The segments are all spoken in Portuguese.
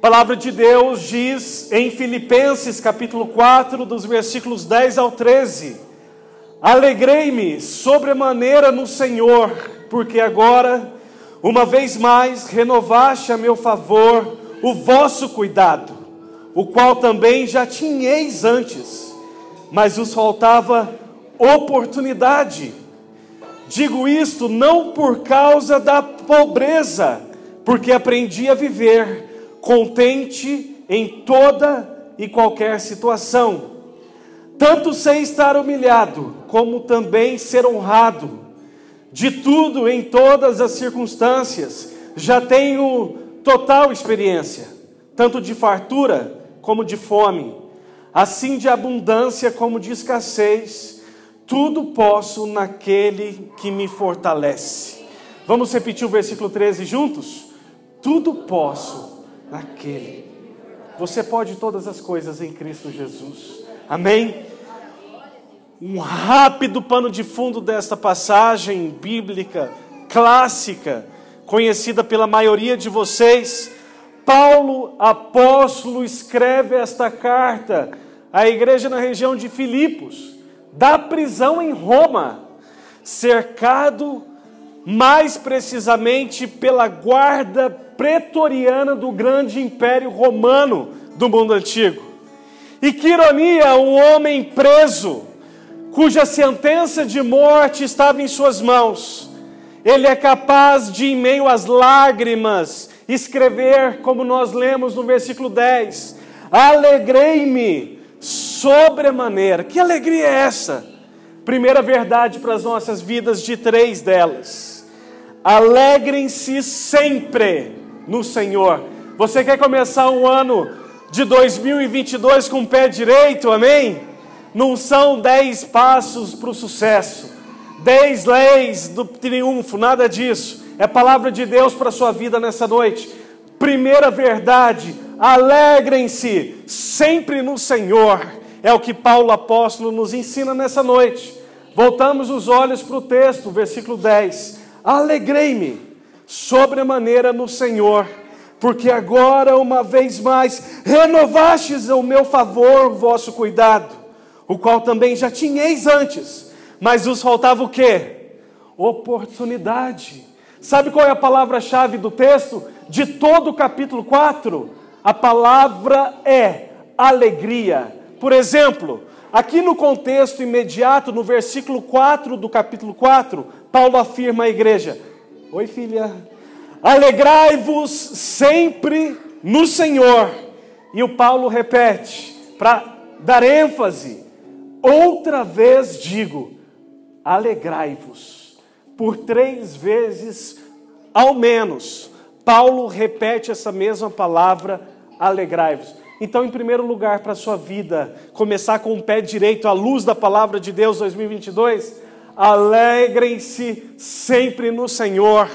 A palavra de Deus diz em Filipenses capítulo 4, dos versículos 10 ao 13: Alegrei-me sobremaneira no Senhor, porque agora, uma vez mais, renovaste a meu favor o vosso cuidado, o qual também já tinhais antes, mas os faltava oportunidade. Digo isto não por causa da pobreza, porque aprendi a viver contente em toda e qualquer situação. Tanto sei estar humilhado, como também ser honrado. De tudo, em todas as circunstâncias, já tenho total experiência, tanto de fartura como de fome, assim de abundância como de escassez, tudo posso naquele que me fortalece. Vamos repetir o versículo 13 juntos? Tudo posso naquele. Você pode todas as coisas em Cristo Jesus. Amém? Um rápido pano de fundo desta passagem bíblica clássica, conhecida pela maioria de vocês. Paulo, apóstolo, escreve esta carta à igreja na região de Filipos, da prisão em Roma, cercado mais precisamente pela guarda pretoriana do grande império romano do mundo antigo. E que ironia, um homem preso, cuja sentença de morte estava em suas mãos, ele é capaz de, em meio às lágrimas, escrever, como nós lemos no versículo 10: Alegrei-me sobremaneira. Que alegria é essa? Primeira verdade para as nossas vidas, de três delas. Alegrem-se sempre no Senhor. Você quer começar um ano de 2022 com o pé direito, amém? Não são dez passos para o sucesso, dez leis do triunfo, nada disso. É palavra de Deus para a sua vida nessa noite. Primeira verdade, alegrem-se sempre no Senhor. É o que Paulo apóstolo nos ensina nessa noite. Voltamos os olhos para o texto, versículo 10. Alegrei-me sobremaneira no Senhor, porque agora, uma vez mais, renovastes o meu favor, o vosso cuidado, o qual também já tinhais antes, mas os faltava o quê? Oportunidade. Sabe qual é a palavra-chave do texto? De todo o capítulo 4? A palavra é alegria. Por exemplo, aqui no contexto imediato, no versículo 4 do capítulo 4, Paulo afirma à igreja: Oi, filha. Alegrai-vos sempre no Senhor. E o Paulo repete, para dar ênfase: outra vez digo, alegrai-vos. Por três vezes, ao menos, Paulo repete essa mesma palavra, alegrai-vos. Então, em primeiro lugar, para a sua vida, começar com o pé direito à luz da palavra de Deus 2022, Alegrem-se sempre no Senhor.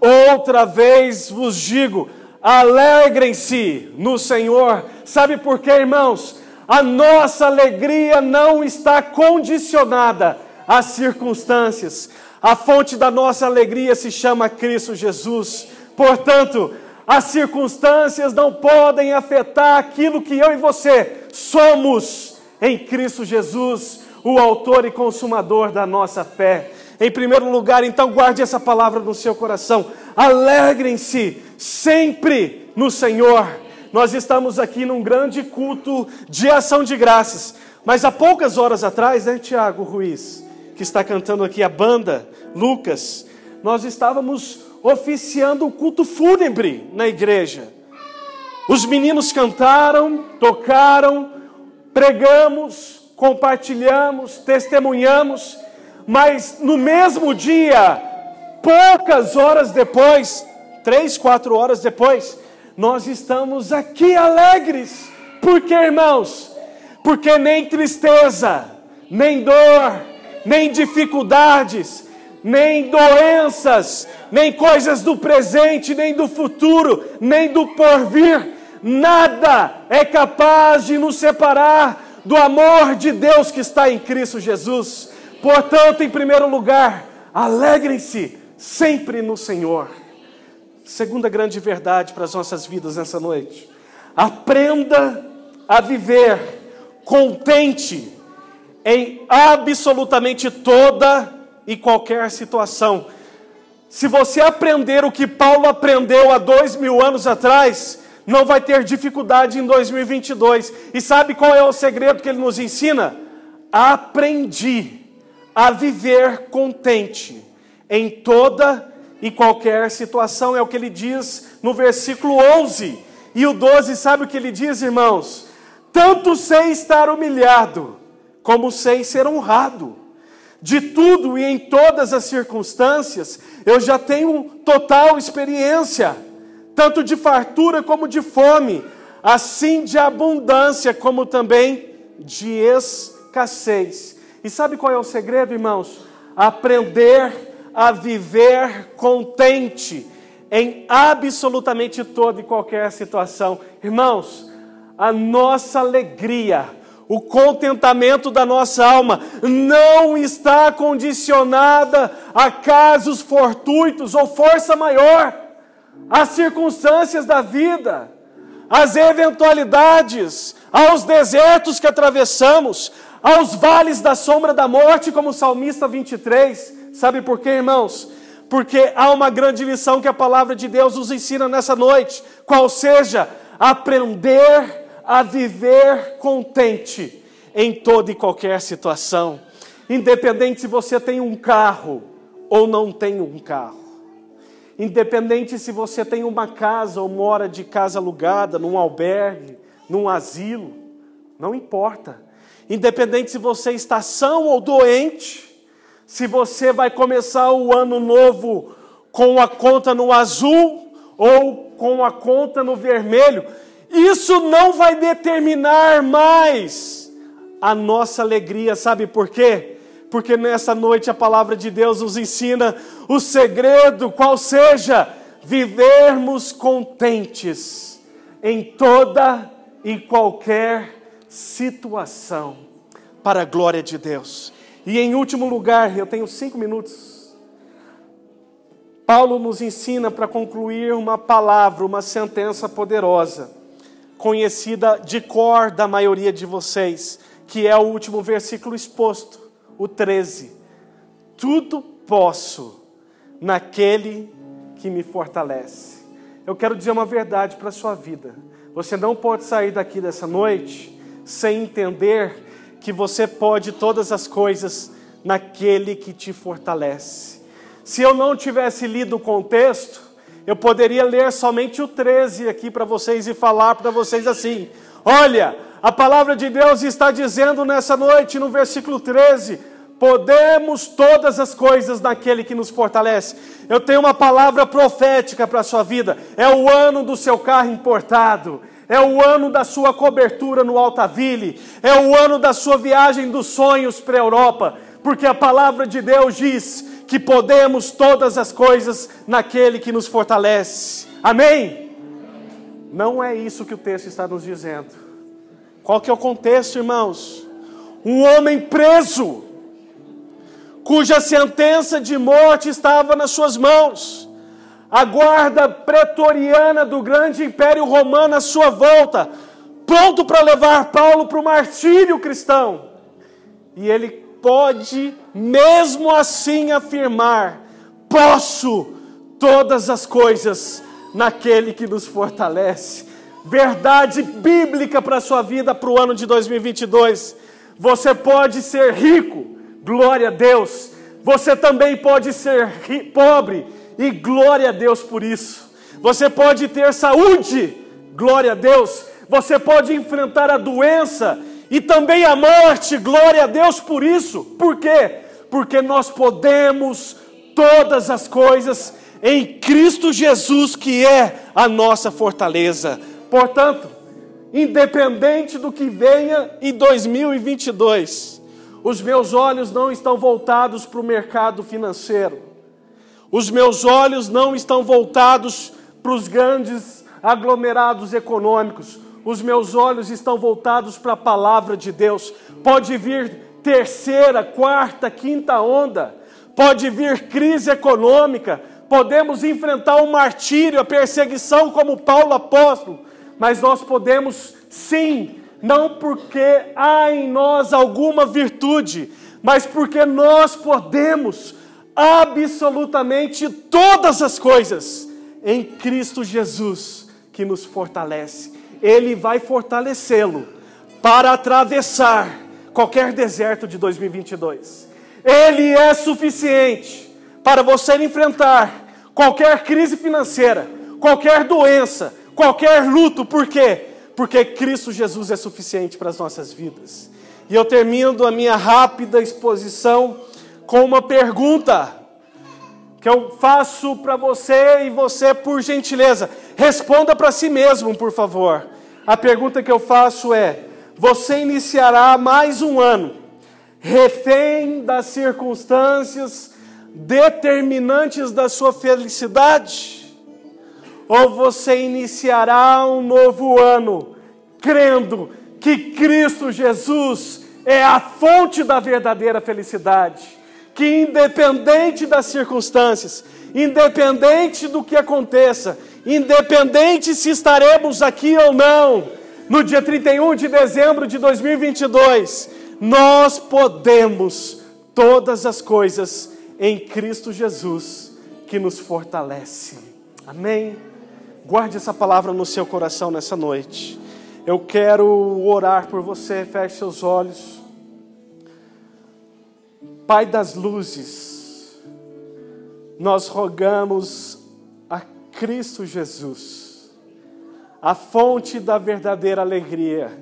Outra vez vos digo: alegrem-se no Senhor. Sabe por quê, irmãos? A nossa alegria não está condicionada às circunstâncias. A fonte da nossa alegria se chama Cristo Jesus. Portanto, as circunstâncias não podem afetar aquilo que eu e você somos em Cristo Jesus o autor e consumador da nossa fé. Em primeiro lugar, então, guarde essa palavra no seu coração. Alegrem-se sempre no Senhor. Nós estamos aqui num grande culto de ação de graças. Mas há poucas horas atrás, né, Tiago Ruiz, que está cantando aqui a banda, Lucas, nós estávamos oficiando o culto fúnebre na igreja. Os meninos cantaram, tocaram, pregamos, compartilhamos, testemunhamos, mas no mesmo dia, poucas horas depois, três, quatro horas depois, nós estamos aqui alegres. Por quê, irmãos? Porque nem tristeza, nem dor, nem dificuldades, nem doenças, nem coisas do presente, nem do futuro, nem do porvir, nada é capaz de nos separar do amor de Deus que está em Cristo Jesus. Portanto, em primeiro lugar, alegrem-se sempre no Senhor. Segunda grande verdade para as nossas vidas nessa noite. Aprenda a viver contente em absolutamente toda e qualquer situação. Se você aprender o que Paulo aprendeu há dois mil anos atrás, não vai ter dificuldade em 2022. E sabe qual é o segredo que ele nos ensina? Aprendi a viver contente em toda e qualquer situação, é o que ele diz no versículo 11. E o 12, sabe o que ele diz, irmãos? Tanto sei estar humilhado, como sei ser honrado. De tudo e em todas as circunstâncias, eu já tenho total experiência, tanto de fartura como de fome, assim de abundância como também de escassez. E sabe qual é o segredo, irmãos? Aprender a viver contente em absolutamente toda e qualquer situação. Irmãos, a nossa alegria, o contentamento da nossa alma não está condicionada a casos fortuitos ou força maior, às circunstâncias da vida, às eventualidades, aos desertos que atravessamos, aos vales da sombra da morte, como o salmista 23. Sabe por quê, irmãos? Porque há uma grande lição que a palavra de Deus nos ensina nessa noite, qual seja aprender a viver contente em toda e qualquer situação, independente se você tem um carro ou não tem um carro, independente se você tem uma casa ou mora de casa alugada, num albergue, num asilo, não importa, independente se você está são ou doente, se você vai começar o ano novo com a conta no azul ou com a conta no vermelho, isso não vai determinar mais a nossa alegria, sabe por quê? Porque nessa noite a palavra de Deus nos ensina o segredo, qual seja vivermos contentes em toda e qualquer situação, para a glória de Deus. E em último lugar, eu tenho cinco minutos. Paulo nos ensina para concluir uma palavra, uma sentença poderosa conhecida de cor da maioria de vocês, que é o último versículo exposto, o 13. Tudo posso naquele que me fortalece. Eu quero dizer uma verdade para a sua vida. Você não pode sair daqui dessa noite sem entender que você pode todas as coisas naquele que te fortalece. Se eu não tivesse lido o contexto, eu poderia ler somente o 13 aqui para vocês e falar para vocês assim: olha, a palavra de Deus está dizendo nessa noite, no versículo 13: podemos todas as coisas naquele que nos fortalece. Eu tenho uma palavra profética para a sua vida: é o ano do seu carro importado. É o ano da sua cobertura no Alphaville, é o ano da sua viagem dos sonhos para a Europa, porque a palavra de Deus diz que podemos todas as coisas naquele que nos fortalece. Amém? Não é isso que o texto está nos dizendo. Qual que é o contexto, irmãos? Um homem preso, cuja sentença de morte estava nas suas mãos. A guarda pretoriana do grande império romano à sua volta, pronto para levar Paulo para o martírio cristão. E ele pode mesmo assim afirmar: posso todas as coisas naquele que nos fortalece. Verdade bíblica para a sua vida para o ano de 2022. Você pode ser rico, glória a Deus. Você também pode ser pobre, e glória a Deus por isso. Você pode ter saúde, glória a Deus. Você pode enfrentar a doença e também a morte, glória a Deus por isso. Por quê? Porque nós podemos todas as coisas em Cristo Jesus, que é a nossa fortaleza. Portanto, independente do que venha em 2022, os meus olhos não estão voltados para o mercado financeiro, os meus olhos não estão voltados para os grandes aglomerados econômicos, os meus olhos estão voltados para a palavra de Deus. Pode vir terceira, quarta, quinta onda, pode vir crise econômica, podemos enfrentar o martírio, a perseguição, como Paulo apóstolo, mas nós podemos sim, não porque há em nós alguma virtude, mas porque nós podemos absolutamente todas as coisas em Cristo Jesus que nos fortalece. Ele vai fortalecê-lo para atravessar qualquer deserto de 2022. Ele é suficiente para você enfrentar qualquer crise financeira, qualquer doença, qualquer luto. Por quê? Porque Cristo Jesus é suficiente para as nossas vidas. E eu termino a minha rápida exposição com uma pergunta que eu faço para você e você, por gentileza, responda para si mesmo, por favor. A pergunta que eu faço é: você iniciará mais um ano refém das circunstâncias determinantes da sua felicidade? Ou você iniciará um novo ano crendo que Cristo Jesus é a fonte da verdadeira felicidade? Que independente das circunstâncias, independente do que aconteça, independente se estaremos aqui ou não, no dia 31 de dezembro de 2022, nós podemos todas as coisas em Cristo Jesus que nos fortalece. Amém? Guarde essa palavra no seu coração nessa noite. Eu quero orar por você, feche seus olhos. Pai das luzes, nós rogamos a Cristo Jesus, a fonte da verdadeira alegria.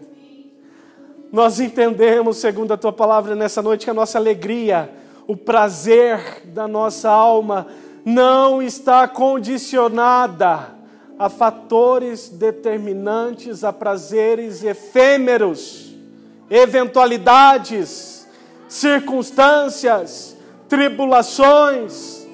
Nós entendemos, segundo a tua palavra nessa noite, que a nossa alegria, o prazer da nossa alma, não está condicionada a fatores determinantes, a prazeres efêmeros, eventualidades circunstâncias, tribulações,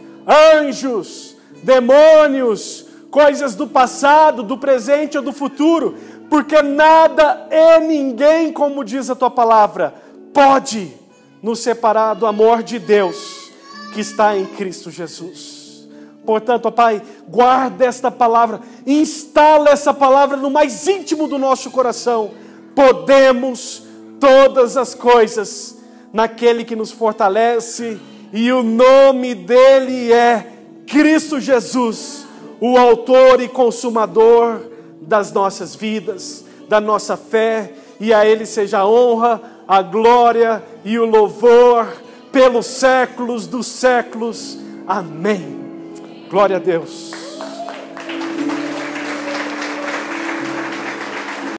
anjos, demônios, coisas do passado, do presente ou do futuro, porque nada e ninguém, como diz a tua palavra, pode nos separar do amor de Deus que está em Cristo Jesus. Portanto, ó Pai, guarda esta palavra, instala essa palavra no mais íntimo do nosso coração. Podemos todas as coisas naquele que nos fortalece, e o nome dele é Cristo Jesus, o Autor e Consumador das nossas vidas, da nossa fé, e a Ele seja a honra, a glória e o louvor pelos séculos dos séculos. Amém. Glória a Deus.